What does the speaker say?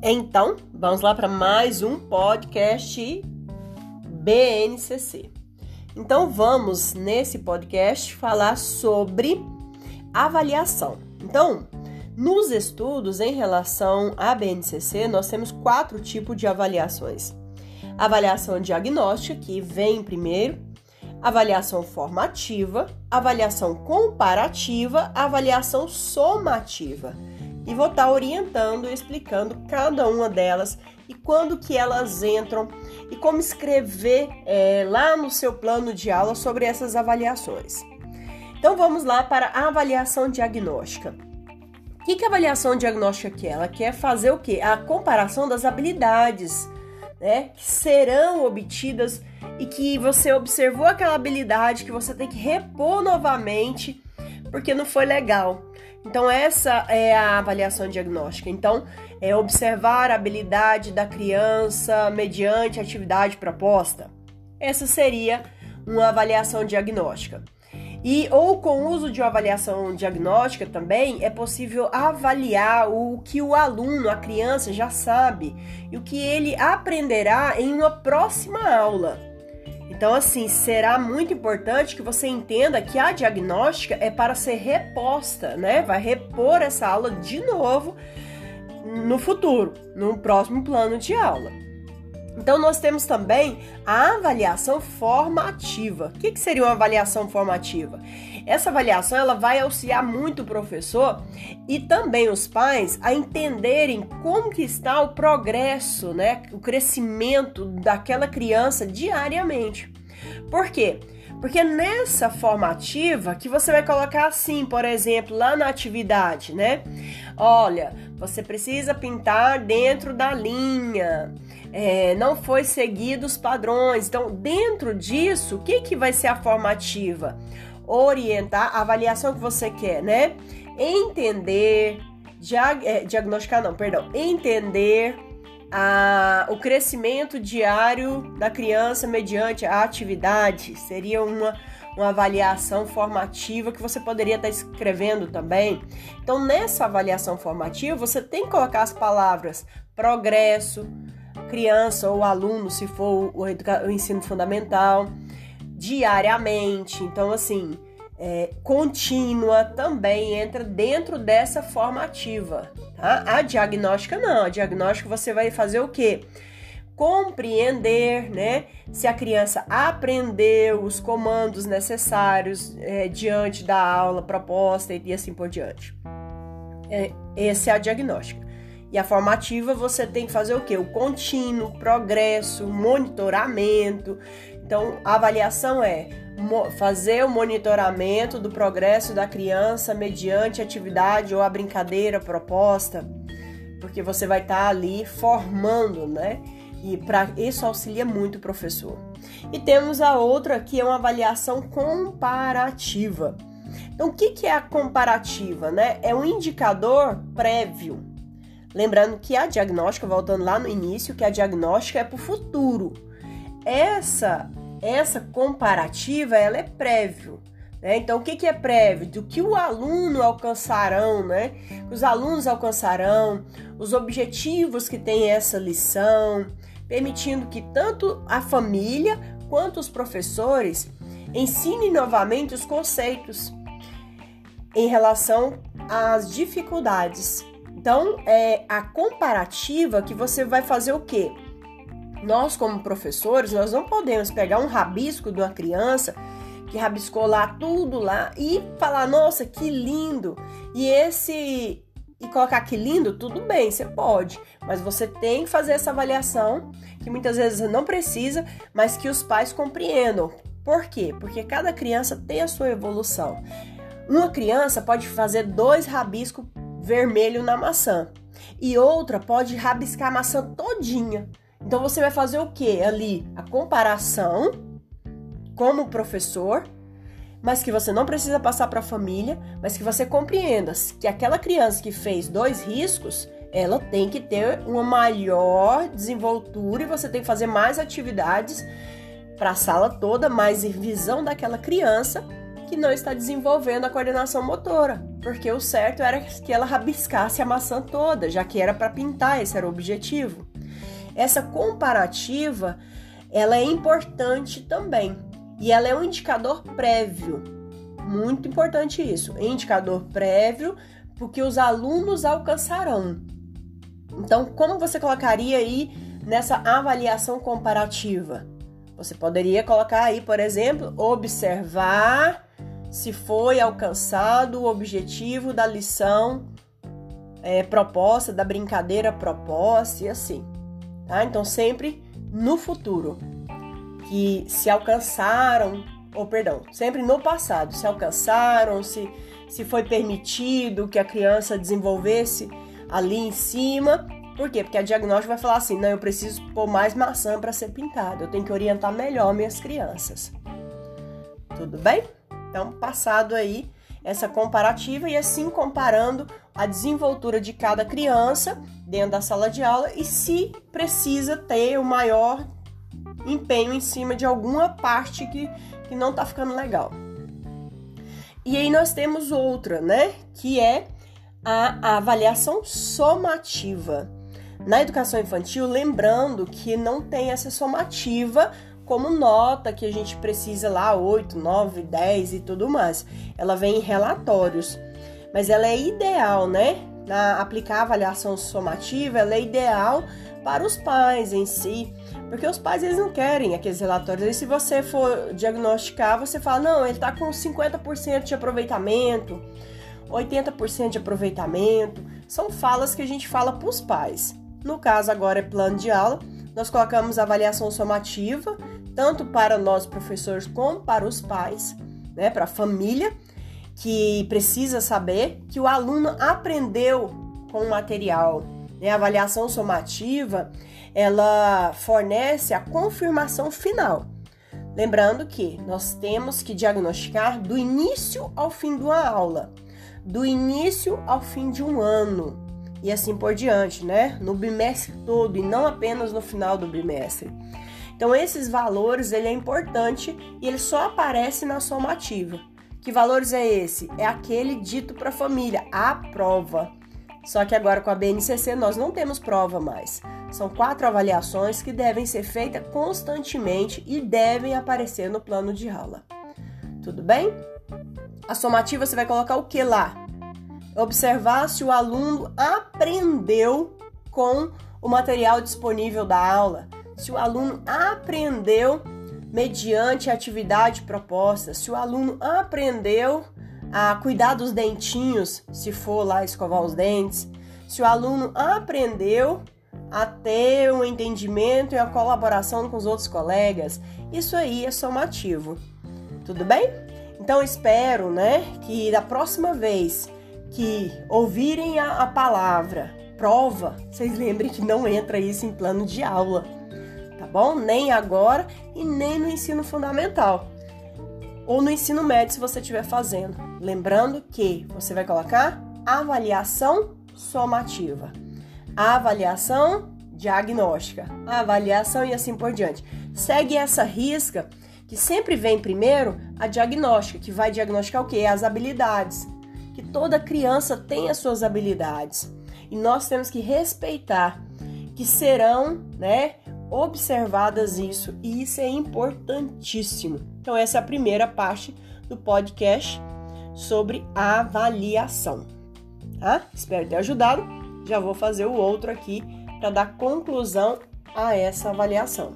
Então, vamos lá para mais um podcast BNCC. Então, vamos nesse podcast falar sobre avaliação. Então, nos estudos em relação à BNCC, nós temos quatro tipos de avaliações: avaliação diagnóstica, que vem primeiro, avaliação formativa, avaliação comparativa, avaliação somativa e vou estar tá orientando, explicando cada uma delas e quando que elas entram e como escrever é, lá no seu plano de aula sobre essas avaliações. Então vamos lá para a avaliação diagnóstica. O que, que a avaliação diagnóstica quer? Ela quer fazer o quê? A comparação das habilidades né, que serão obtidas e que você observou aquela habilidade que você tem que repor novamente porque não foi legal. Então, essa é a avaliação diagnóstica. Então, é observar a habilidade da criança mediante a atividade proposta. Essa seria uma avaliação diagnóstica. E ou com o uso de uma avaliação diagnóstica também é possível avaliar o que o aluno, a criança já sabe e o que ele aprenderá em uma próxima aula. Então, assim, será muito importante que você entenda que a diagnóstica é para ser reposta, né? Vai repor essa aula de novo no futuro, no próximo plano de aula. Então, nós temos também a avaliação formativa. O que, que seria uma avaliação formativa? Essa avaliação ela vai auxiliar muito o professor e também os pais a entenderem como que está o progresso, né, o crescimento daquela criança diariamente. Por quê? Porque nessa formativa que você vai colocar assim, por exemplo, lá na atividade, né? Olha, você precisa pintar dentro da linha. É, não foi seguido os padrões. Então, dentro disso, o que, que vai ser a formativa? Orientar a avaliação que você quer, né? Entender, diag é, diagnosticar, não, perdão, entender a, o crescimento diário da criança mediante a atividade. Seria uma, uma avaliação formativa que você poderia estar escrevendo também. Então, nessa avaliação formativa, você tem que colocar as palavras progresso, criança ou aluno, se for o, o ensino fundamental, diariamente. Então, assim, é, contínua também entra dentro dessa formativa. Tá? A diagnóstica não. A diagnóstica você vai fazer o quê? Compreender, né? Se a criança aprendeu os comandos necessários é, diante da aula proposta e assim por diante. É, essa é a diagnóstica. E a formativa você tem que fazer o quê? O contínuo, progresso, monitoramento. Então, a avaliação é fazer o monitoramento do progresso da criança mediante atividade ou a brincadeira proposta, porque você vai estar tá ali formando, né? E para isso auxilia muito o professor. E temos a outra que é uma avaliação comparativa. Então, o que, que é a comparativa? Né? É um indicador prévio. Lembrando que a diagnóstica, voltando lá no início, que a diagnóstica é para o futuro. Essa essa comparativa ela é prévio. Né? Então, o que, que é prévio? Do que o aluno alcançarão, né? Os alunos alcançarão, os objetivos que tem essa lição, permitindo que tanto a família quanto os professores ensinem novamente os conceitos em relação às dificuldades. Então, é a comparativa que você vai fazer o quê? Nós, como professores, nós não podemos pegar um rabisco de uma criança que rabiscou lá tudo lá e falar, nossa, que lindo! E esse e colocar que lindo, tudo bem, você pode, mas você tem que fazer essa avaliação que muitas vezes não precisa, mas que os pais compreendam. Por quê? Porque cada criança tem a sua evolução. Uma criança pode fazer dois rabiscos vermelho na maçã e outra pode rabiscar a maçã todinha. Então você vai fazer o que ali? A comparação como professor, mas que você não precisa passar para a família, mas que você compreenda que aquela criança que fez dois riscos, ela tem que ter uma maior desenvoltura e você tem que fazer mais atividades para a sala toda, mais visão daquela criança que não está desenvolvendo a coordenação motora, porque o certo era que ela rabiscasse a maçã toda, já que era para pintar, esse era o objetivo. Essa comparativa, ela é importante também, e ela é um indicador prévio. Muito importante isso, indicador prévio porque os alunos alcançarão. Então, como você colocaria aí nessa avaliação comparativa? Você poderia colocar aí, por exemplo, observar se foi alcançado o objetivo da lição é, proposta, da brincadeira proposta e assim. Tá? Então, sempre no futuro. Que se alcançaram, ou perdão, sempre no passado, se alcançaram, se, se foi permitido que a criança desenvolvesse ali em cima. Por quê? Porque a diagnóstica vai falar assim: não, eu preciso pôr mais maçã para ser pintado, eu tenho que orientar melhor minhas crianças. Tudo bem? Então, passado aí essa comparativa e assim comparando a desenvoltura de cada criança dentro da sala de aula e se precisa ter o maior empenho em cima de alguma parte que, que não está ficando legal. E aí nós temos outra, né? Que é a avaliação somativa. Na educação infantil, lembrando que não tem essa somativa como nota que a gente precisa lá 8, 9, 10 e tudo mais. Ela vem em relatórios, mas ela é ideal, né? Na aplicar a avaliação somativa, ela é ideal para os pais em si, porque os pais eles não querem aqueles relatórios. E se você for diagnosticar, você fala: "Não, ele está com 50% de aproveitamento, 80% de aproveitamento". São falas que a gente fala para os pais. No caso agora é plano de aula, nós colocamos avaliação somativa tanto para nós professores como para os pais, né, para a família, que precisa saber que o aluno aprendeu com o material. Né? A avaliação somativa, ela fornece a confirmação final. Lembrando que nós temos que diagnosticar do início ao fim de uma aula, do início ao fim de um ano e assim por diante, né? No bimestre todo e não apenas no final do bimestre. Então esses valores ele é importante e ele só aparece na somativa. Que valores é esse? É aquele dito para a família, a prova. Só que agora com a BNCC nós não temos prova mais. São quatro avaliações que devem ser feitas constantemente e devem aparecer no plano de aula. Tudo bem? A somativa você vai colocar o que lá? Observar se o aluno aprendeu com o material disponível da aula se o aluno aprendeu mediante a atividade proposta, se o aluno aprendeu a cuidar dos dentinhos, se for lá escovar os dentes, se o aluno aprendeu a ter um entendimento e a colaboração com os outros colegas, isso aí é somativo. Tudo bem? Então espero, né, que da próxima vez que ouvirem a, a palavra prova, vocês lembrem que não entra isso em plano de aula bom? Nem agora e nem no ensino fundamental. Ou no ensino médio, se você estiver fazendo. Lembrando que você vai colocar avaliação somativa, avaliação diagnóstica, avaliação e assim por diante. Segue essa risca que sempre vem primeiro a diagnóstica, que vai diagnosticar o que? As habilidades. Que toda criança tem as suas habilidades. E nós temos que respeitar que serão, né, observadas isso, e isso é importantíssimo. Então, essa é a primeira parte do podcast sobre avaliação. Tá? Espero ter ajudado. Já vou fazer o outro aqui para dar conclusão a essa avaliação.